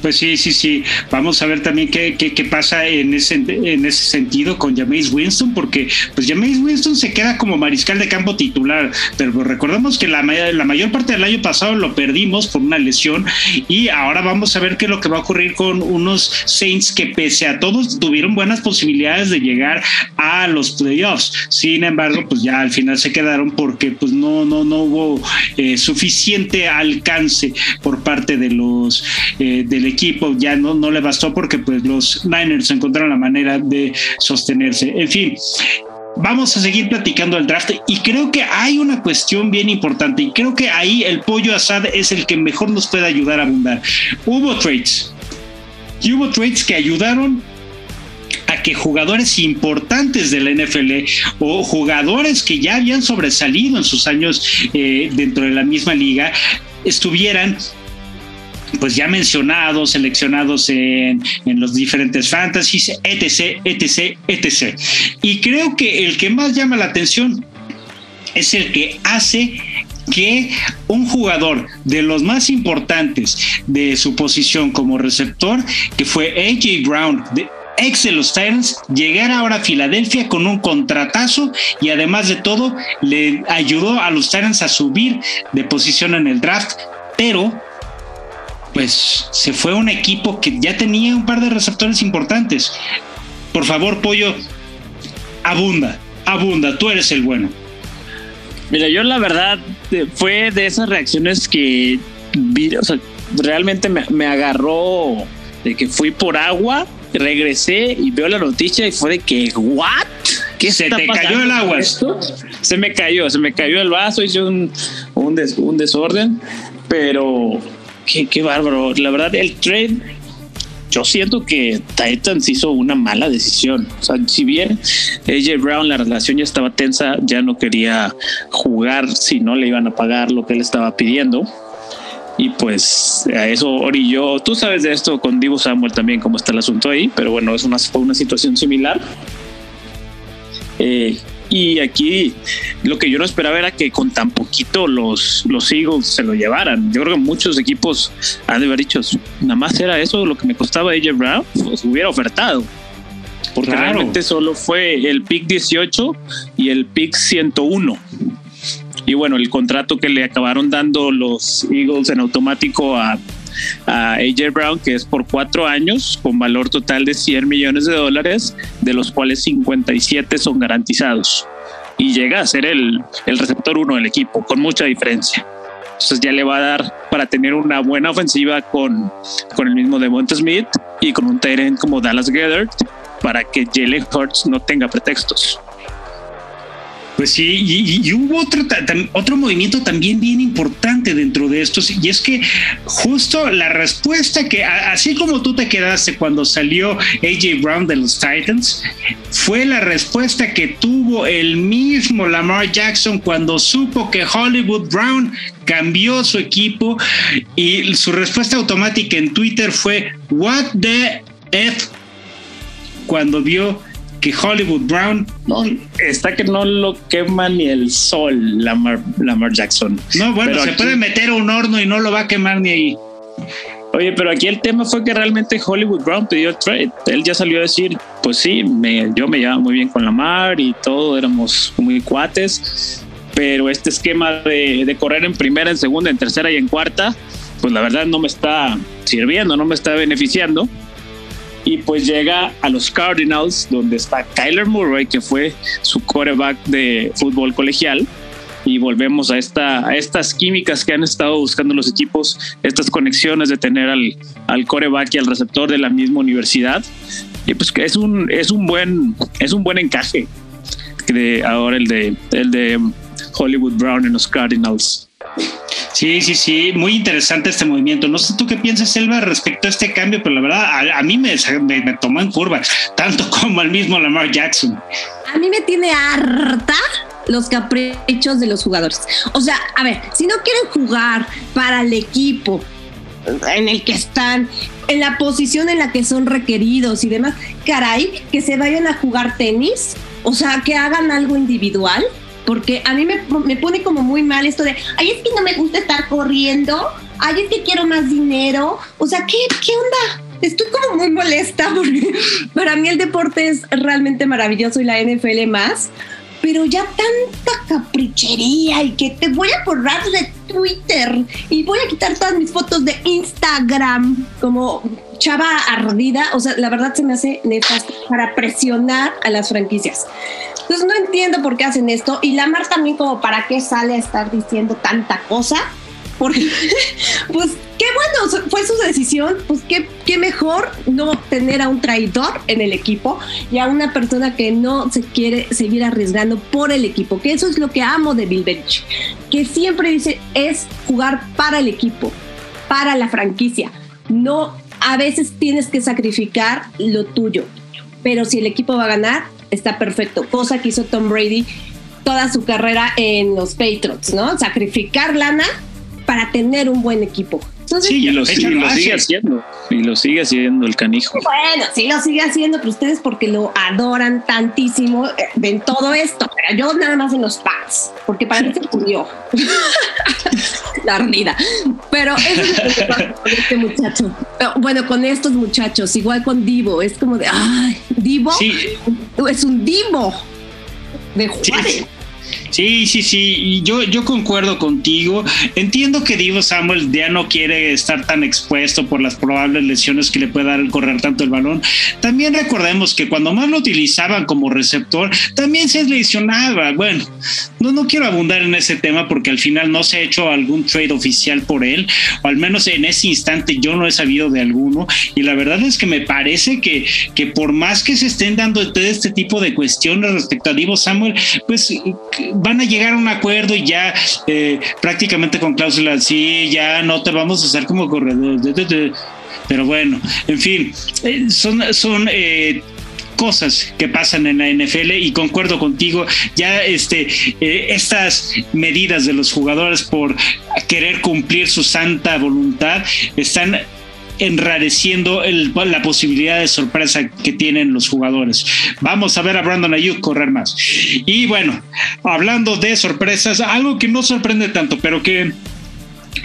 Pues sí, sí, sí. Vamos a ver también qué, qué, pasa en ese, en ese sentido con Jameis Winston, porque pues Jameis Winston se queda como mariscal de campo titular, pero pues, recordemos que la, mayor parte del año pasado lo perdimos por una lesión y ahora vamos a ver qué es lo que va a ocurrir con unos Saints que pese a todos tuvieron buenas posibilidades de llegar a los playoffs. Sin embargo, pues ya al final se quedaron porque pues no, no, no hubo eh, suficiente alcance por parte de los eh, del equipo ya no, no le bastó porque pues los Niners encontraron la manera de sostenerse. En fin, vamos a seguir platicando el draft y creo que hay una cuestión bien importante y creo que ahí el pollo asad es el que mejor nos puede ayudar a abundar. Hubo trades y hubo trades que ayudaron a que jugadores importantes de la NFL o jugadores que ya habían sobresalido en sus años eh, dentro de la misma liga estuvieran pues ya mencionados, seleccionados en, los diferentes fantasies, etc, etc, etc. Y creo que el que más llama la atención es el que hace que un jugador de los más importantes de su posición como receptor, que fue AJ Brown, de, ex de los Titans, llegara ahora a Filadelfia con un contratazo y además de todo le ayudó a los Titans a subir de posición en el draft, pero pues se fue un equipo que ya tenía un par de receptores importantes. Por favor, Pollo, abunda, abunda, tú eres el bueno. Mira, yo la verdad fue de esas reacciones que vi, o sea, realmente me, agarró de que fui por agua, regresé y veo la noticia y fue de que, ¿what? ¿Qué se te cayó el agua? Se me cayó, se me cayó el vaso, hice un, un, un desorden, pero Qué, bárbaro. La verdad, el trade, yo siento que Titans hizo una mala decisión. O sea, si bien AJ Brown, la relación ya estaba tensa, ya no quería jugar si no le iban a pagar lo que él estaba pidiendo. Y pues a eso orilló. Tú sabes de esto con Divo Samuel también, cómo está el asunto ahí, pero bueno, es una, una situación similar. Eh, Y aquí lo que yo no esperaba era que con tan poquito los, los Eagles se lo llevaran. Yo creo que muchos equipos han de haber dicho, nada más era eso lo que me costaba AJ Brown, pues hubiera ofertado. Porque realmente solo fue el pick 18 y el pick 101. Y bueno, el contrato que le acabaron dando los Eagles en automático a a AJ Brown, que es por cuatro años, con valor total de 100 millones de dólares, de los cuales 57 son garantizados. Y llega a ser el, el receptor uno del equipo, con mucha diferencia. Entonces ya le va a dar para tener una buena ofensiva con, con el mismo Devonta Smith y con un Tyrant como Dallas Gethert para que Jalen Hurts no tenga pretextos. Pues sí, y, hubo otro, otro movimiento también bien importante dentro de estos, y es que justo la respuesta que, así como tú te quedaste cuando salió AJ Brown de los Titans, fue la respuesta que tuvo el mismo Lamar Jackson cuando supo que Hollywood Brown cambió su equipo y su respuesta automática en Twitter fue What the F cuando vio que Hollywood Brown no, está que no lo quema ni el sol Lamar, Lamar Jackson. No, bueno, se puede meter a un horno y no lo va a quemar ni ahí. Oye, pero aquí el tema fue que realmente Hollywood Brown pidió trade. Él ya salió a decir, pues sí, me, yo me llevaba muy bien con Lamar y todo, éramos muy cuates, pero este esquema de, de correr en primera, en segunda, en tercera y en cuarta, pues la verdad no me está sirviendo, no me está beneficiando y pues llega a los Cardinals, donde está Kyler Murray, que fue su quarterback de fútbol colegial. Y volvemos a, esta, a estas químicas que han estado buscando los equipos, estas conexiones de tener al, al coreback y al receptor de la misma universidad. Y pues es un, es un, buen, es un buen encaje de ahora el de, el de Hollywood Brown en los Cardinals. Sí, sí, sí, muy interesante este movimiento. No sé tú qué piensas, Elba, respecto a este cambio, pero la verdad a, mí me, me, tomó en curva, tanto como al mismo Lamar Jackson. A mí me tiene harta los caprichos de los jugadores. O sea, a ver, si no quieren jugar para el equipo en el que están, en la posición en la que son requeridos y demás, caray, que se vayan a jugar tenis, o sea, que hagan algo individual porque a mí me, me, pone como muy mal esto de, ay, es que no me gusta estar corriendo, ay, es que quiero más dinero, o sea, ¿qué, qué onda? Estoy como muy molesta porque para mí el deporte es realmente maravilloso y la NFL más, pero ya tanta caprichería y que te voy a borrar de Twitter y voy a quitar todas mis fotos de Instagram como chava ardida, o sea, la verdad se me hace nefasto para presionar a las franquicias. Entonces no entiendo por qué hacen esto. Y Lamar también como para qué sale a estar diciendo tanta cosa. Porque, pues, qué bueno, fue su decisión. Pues qué, qué mejor no tener a un traidor en el equipo y a una persona que no se quiere seguir arriesgando por el equipo. Que eso es lo que amo de Bill Belichick. Que siempre dice es jugar para el equipo, para la franquicia. No, a veces tienes que sacrificar lo tuyo. Pero si el equipo va a ganar, está perfecto, cosa que hizo Tom Brady toda su carrera en los Patriots, ¿no? Sacrificar lana para tener un buen equipo. sí, y lo, sigue haciendo. Y lo sigue haciendo el canijo. Bueno, sí lo sigue haciendo, pero ustedes porque lo adoran tantísimo, eh, ven todo esto. Pero yo nada más en los pads, porque para mí se murió. La ardida. Pero eso es lo que pasa con este muchacho. Bueno, con estos muchachos, igual con Divo, es como de, ay, Divo es un Divo de Juárez. Sí, sí, sí, yo, yo concuerdo contigo. Entiendo que Divo Samuel ya no quiere estar tan expuesto por las probables lesiones que le puede dar el correr tanto el balón. También recordemos que cuando más lo utilizaban como receptor, también se lesionaba. Bueno, no, no quiero abundar en ese tema porque al final no se ha hecho algún trade oficial por él, o al menos en ese instante yo no he sabido de alguno. Y la verdad es que me parece que, que por más que se estén dando todo este tipo de cuestiones respecto a Divo Samuel, pues van a llegar a un acuerdo y ya eh, prácticamente con cláusulas, sí, ya no te vamos a hacer como corredor. Pero bueno, en fin, eh, son, son eh, cosas que pasan en la NFL y concuerdo contigo, ya este, estas medidas de los jugadores por querer cumplir su santa voluntad están enrareciendo la posibilidad de sorpresa que tienen los jugadores. Vamos a ver a Brandon Ayuk correr más. Y bueno, hablando de sorpresas, algo que no sorprende tanto, pero que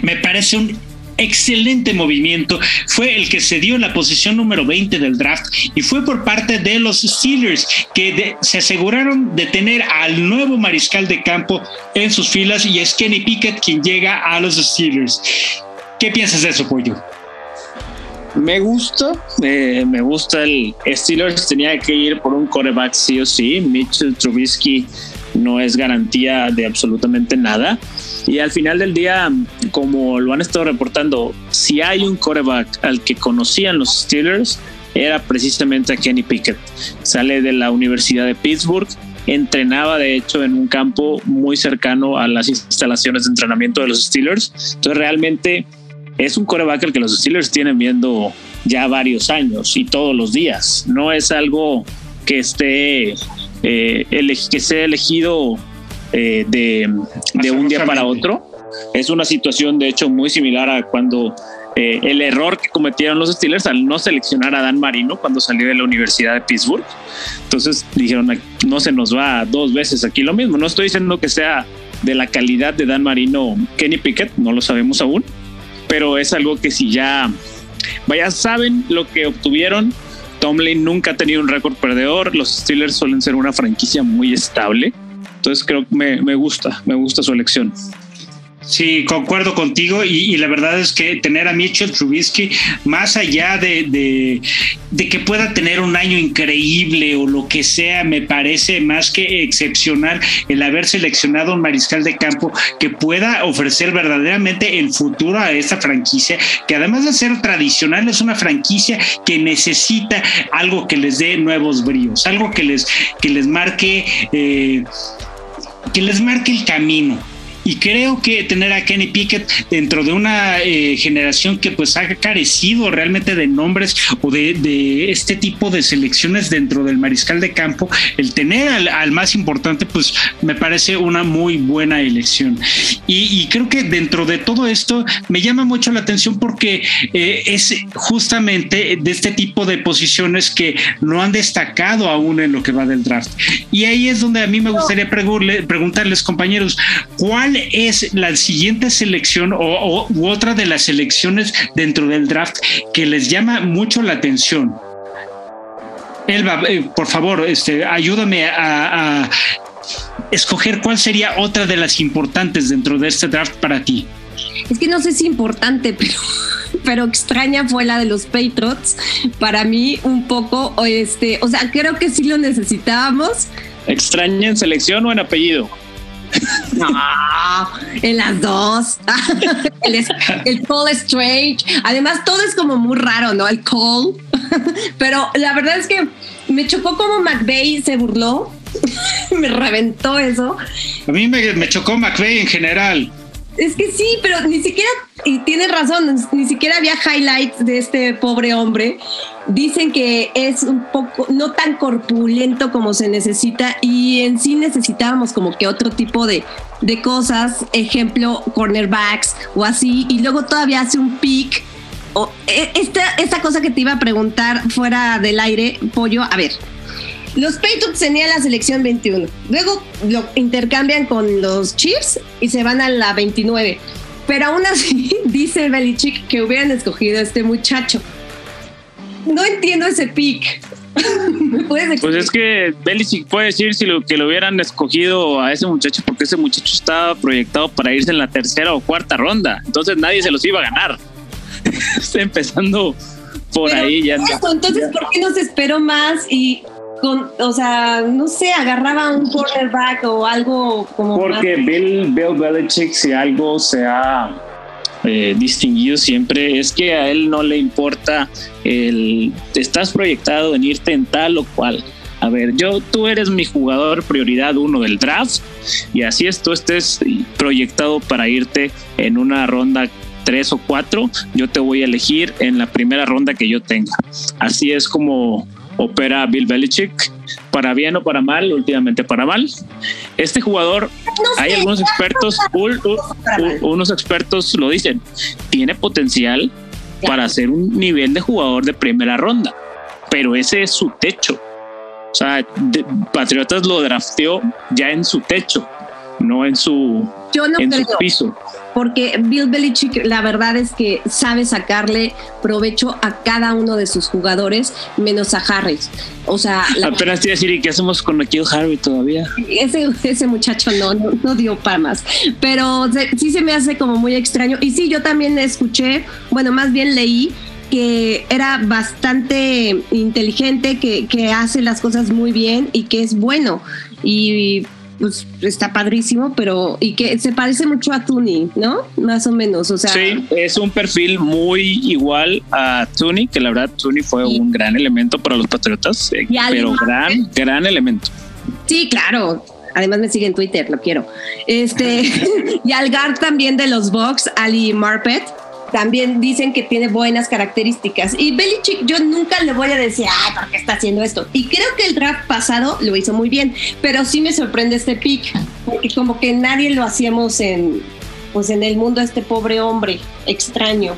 me parece un excelente movimiento. Fue el que se dio en la posición número 20 del draft y fue por parte de los Steelers que se aseguraron de tener al nuevo mariscal de campo en sus filas y es Kenny Pickett quien llega a los Steelers. ¿Qué piensas de eso, Pollo? Me gusta, eh, me gusta el Steelers tenía que ir por un coreback sí o sí. Mitchell Trubisky no es garantía de absolutamente nada. Y al final del día, como lo han estado reportando, si hay un coreback al que conocían los Steelers, era precisamente a Kenny Pickett. Sale de la Universidad de Pittsburgh, entrenaba de hecho en un campo muy cercano a las instalaciones de entrenamiento de los Steelers. Entonces realmente es un coreback al que los Steelers tienen viendo ya varios años y todos los días. No es algo que esté eh, que sea elegido eh, de, de un día para otro. Es una situación, de hecho, muy similar a cuando eh, el error que cometieron los Steelers al no seleccionar a Dan Marino cuando salió de la Universidad de Pittsburgh. Entonces dijeron, no se nos va dos veces aquí lo mismo. No estoy diciendo que sea de la calidad de Dan Marino Kenny Pickett, no lo sabemos aún, pero es algo que si ya, vaya, saben lo que obtuvieron. Tomlin nunca ha tenido un récord perdedor. Los Steelers suelen ser una franquicia muy estable entonces creo que me, me gusta, me gusta su elección. Sí, concuerdo contigo y, la verdad es que tener a Mitchell Trubisky, más allá de, de, que pueda tener un año increíble o lo que sea, me parece más que excepcional el haber seleccionado un mariscal de campo que pueda ofrecer verdaderamente el futuro a esta franquicia, que además de ser tradicional es una franquicia que necesita algo que les dé nuevos bríos, algo que les, que les marque... Eh, que les marque el camino y creo que tener a Kenny Pickett dentro de una eh, generación que pues ha carecido realmente de nombres o de, este tipo de selecciones dentro del mariscal de campo, el tener al, más importante pues me parece una muy buena elección. Y, creo que dentro de todo esto me llama mucho la atención porque eh, es justamente de este tipo de posiciones que no han destacado aún en lo que va del draft. Y ahí es donde a mí me gustaría preguntarles, compañeros, ¿cuál es la siguiente selección o, u otra de las selecciones dentro del draft que les llama mucho la atención? Elba, eh, por favor, este, ayúdame a, escoger cuál sería otra de las importantes dentro de este draft para ti. Es que no sé si importante, pero, pero extraña fue la de los Patriots. Para mí, un poco, este, o sea, creo que sí lo necesitábamos. ¿Extraña en selección o en apellido? En las dos. el, el Call Strange. Además, todo es como muy raro, ¿no? El Call. Pero la verdad es que me chocó como McVeigh se burló. me reventó eso. A mí me chocó McVeigh en general. Es que sí, pero ni siquiera, y tiene razón, ni siquiera había highlights de este pobre hombre. Dicen que es un poco, no tan corpulento como se necesita y en sí necesitábamos como que otro tipo de, de cosas, ejemplo, cornerbacks o así, y luego todavía hace un pick. O, e, esta, esta cosa que te iba a preguntar fuera del aire, pollo, a ver, los Patriots tenían la selección 21. Luego lo intercambian con los Chiefs y se van a la 29. Pero aún así dice Belichick que hubieran escogido a este muchacho. No entiendo ese pick. pues es que Belichick puede decir si lo, que lo hubieran escogido a ese muchacho porque ese muchacho estaba proyectado para irse en la tercera o cuarta ronda. Entonces nadie se los iba a ganar. Está empezando por ahí ya. entonces, ¿por qué no se esperó más y o sea, no sé, agarraba un quarterback o algo como. Porque Bill, Bill Belichick, si algo se ha eh, distinguido siempre, es que a él no le importa el. Estás proyectado en irte en tal o cual. A ver, yo, tú eres mi jugador prioridad uno del draft y así es, tú estés proyectado para irte en una ronda tres o cuatro, yo te voy a elegir en la primera ronda que yo tenga. Así es como opera Bill Belichick, para bien o para mal, últimamente para mal. Este jugador, hay algunos expertos, unos expertos lo dicen, tiene potencial, para ser un nivel de jugador de primera ronda, pero ese es su techo. O sea, Patriotas lo drafteó ya en su techo, no en su, en su piso porque Bill Belichick la verdad es que sabe sacarle provecho a cada uno de sus jugadores, menos a Harris. O sea, apenas te iba a decir, ¿y qué hacemos con Nikhil Harry todavía? Ese, ese muchacho no, no, dio para más, pero sí se me hace como muy extraño. Y sí, yo también escuché, bueno, más bien leí que era bastante inteligente, que, que hace las cosas muy bien y que es bueno. Y pues está padrísimo, pero y que se parece mucho a Tuni, ¿no? Más o menos, o sea. Sí, es un perfil muy igual a Tuni, que la verdad Tuni fue un gran elemento para los Patriotas, eh, pero gran, gran elemento. Sí, claro. Además me sigue en Twitter, lo quiero. Este, y Algar también de los Bucks, Ali Marpet, también dicen que tiene buenas características. Y Belichick, yo nunca le voy a decir, ay, ¿por qué está haciendo esto? Y creo que el draft pasado lo hizo muy bien, pero sí me sorprende este pick, porque como que nadie lo hacíamos en, pues en el mundo este pobre hombre extraño.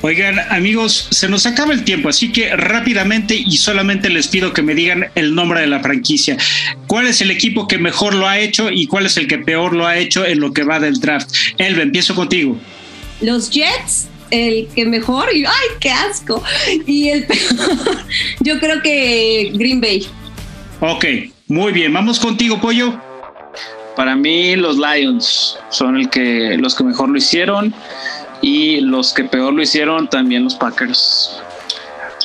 Oigan, amigos, se nos acaba el tiempo, así que rápidamente y solamente les pido que me digan el nombre de la franquicia. ¿Cuál es el equipo que mejor lo ha hecho y cuál es el que peor lo ha hecho en lo que va del draft? Elba, empiezo contigo. Los Jets, el que mejor, y ¡ay, qué asco! Y el peor, yo creo que Green Bay. Ok, muy bien. Vamos contigo, Pollo. Para mí, los Lions son el que, los que mejor lo hicieron y los que peor lo hicieron también los Packers.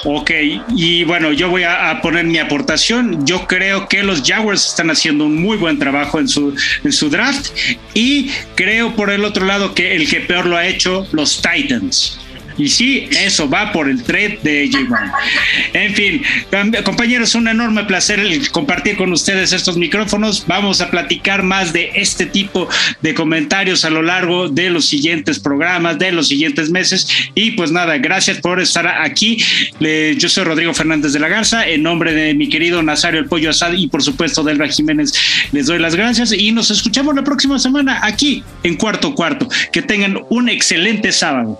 Ok, y bueno, yo voy a, poner mi aportación. Yo creo que los Jaguars están haciendo un muy buen trabajo en su, en su draft y creo por el otro lado que el que peor lo ha hecho, los Titans. Y sí, eso va por el trade de AJ En fin, compañeros, un enorme placer compartir con ustedes estos micrófonos. Vamos a platicar más de este tipo de comentarios a lo largo de los siguientes programas, de los siguientes meses. Y pues nada, gracias por estar aquí. yo soy Rodrigo Fernández de la Garza. En nombre de mi querido Nazario El Pollo Asad y por supuesto Delva Jiménez, les doy las gracias y nos escuchamos la próxima semana aquí en Cuarto Cuarto. Que tengan un excelente sábado.